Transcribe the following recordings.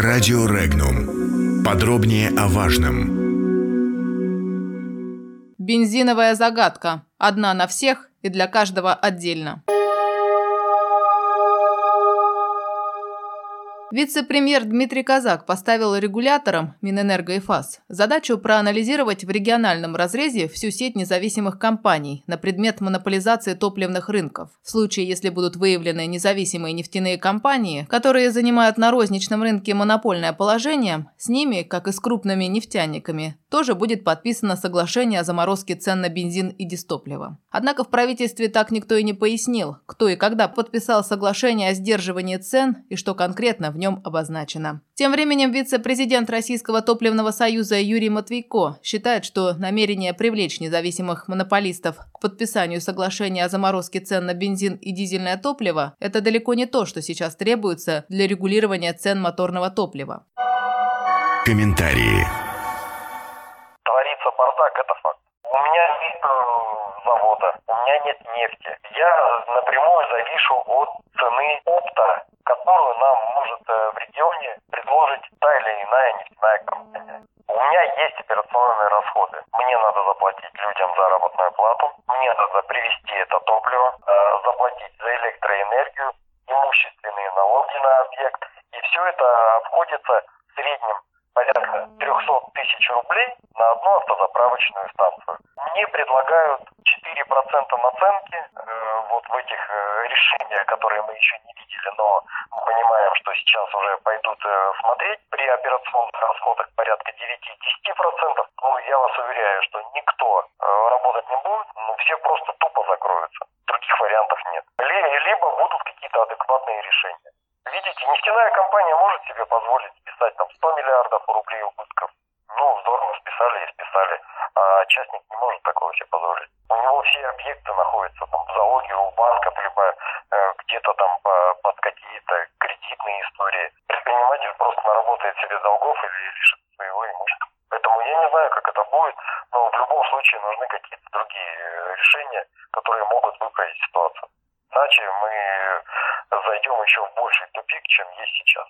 Радио Регнум. Подробнее о важном. Бензиновая загадка. Одна на всех и для каждого отдельно. Вице-премьер Дмитрий Казак поставил регуляторам Минэнерго и ФАС задачу проанализировать в региональном разрезе всю сеть независимых компаний на предмет монополизации топливных рынков. В случае, если будут выявлены независимые нефтяные компании, которые занимают на розничном рынке монопольное положение, с ними, как и с крупными нефтяниками, тоже будет подписано соглашение о заморозке цен на бензин и дистопливо. Однако в правительстве так никто и не пояснил, кто и когда подписал соглашение о сдерживании цен и что конкретно в нем обозначено. Тем временем вице-президент Российского топливного союза Юрий Матвейко считает, что намерение привлечь независимых монополистов к подписанию соглашения о заморозке цен на бензин и дизельное топливо – это далеко не то, что сейчас требуется для регулирования цен моторного топлива. Комментарии. Творится бардак, это факт. У меня нет э, завода, у меня нет нефти. Я напрямую завишу от цены опта которую нам может в регионе предложить та или иная нефтяная компания. У меня есть операционные расходы. Мне надо заплатить людям заработную плату, мне надо привезти это топливо, э, заплатить за электроэнергию, имущественные налоги на объект. И все это обходится в среднем порядка 300 тысяч рублей на одну автозаправочную станцию. Мне предлагают 4% наценки э, вот в этих э, решениях, которые мы еще не видели, но мы понимаем, что сейчас уже пойдут э, смотреть при операционных расходах порядка 9-10%. Ну, я вас уверяю, что никто работать не будет, ну, все просто тупо закроются. Других вариантов нет. Либо будут какие-то адекватные решения. Видите, нефтяная компания может себе позволить списать там 100 миллиардов рублей убытков. Ну, здорово, списали и списали. А частник не может такого себе позволить. Объекты находятся там в залоге у банков, либо э, где-то там по, под какие-то кредитные истории. Предприниматель просто наработает себе долгов или лишит своего имущества. Поэтому я не знаю, как это будет, но в любом случае нужны какие-то другие э, решения, которые могут выправить ситуацию. Иначе мы зайдем еще в больший тупик, чем есть сейчас.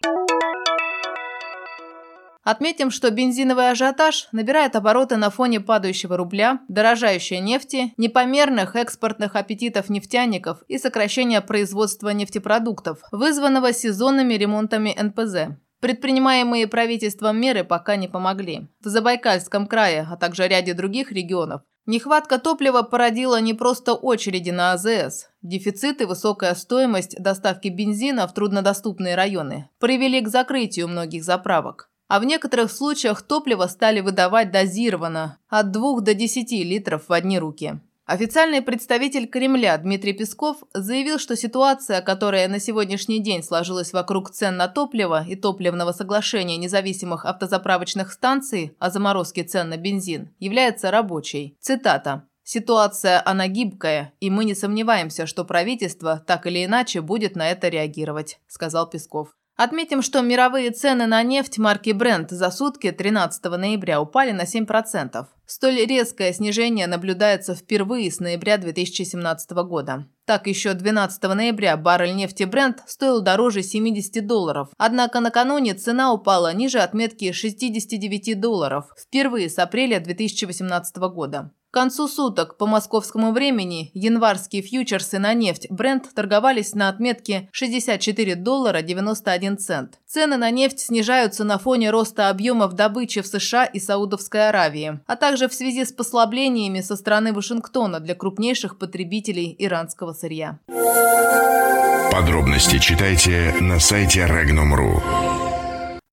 Отметим, что бензиновый ажиотаж набирает обороты на фоне падающего рубля, дорожающей нефти, непомерных экспортных аппетитов нефтяников и сокращения производства нефтепродуктов, вызванного сезонными ремонтами НПЗ. Предпринимаемые правительством меры пока не помогли. В Забайкальском крае, а также ряде других регионов Нехватка топлива породила не просто очереди на АЗС. Дефицит и высокая стоимость доставки бензина в труднодоступные районы привели к закрытию многих заправок. А в некоторых случаях топливо стали выдавать дозированно – от 2 до 10 литров в одни руки. Официальный представитель Кремля Дмитрий Песков заявил, что ситуация, которая на сегодняшний день сложилась вокруг цен на топливо и топливного соглашения независимых автозаправочных станций о заморозке цен на бензин, является рабочей. Цитата. Ситуация, она гибкая, и мы не сомневаемся, что правительство так или иначе будет на это реагировать», – сказал Песков. Отметим, что мировые цены на нефть марки Brent за сутки 13 ноября упали на 7%. Столь резкое снижение наблюдается впервые с ноября 2017 года. Так, еще 12 ноября баррель нефти Brent стоил дороже 70 долларов. Однако накануне цена упала ниже отметки 69 долларов, впервые с апреля 2018 года. Концу суток по московскому времени январские фьючерсы на нефть Brent торговались на отметке 64 доллара 91 цент. Цены на нефть снижаются на фоне роста объемов добычи в США и Саудовской Аравии, а также в связи с послаблениями со стороны Вашингтона для крупнейших потребителей иранского сырья. Подробности читайте на сайте Regnum.ru.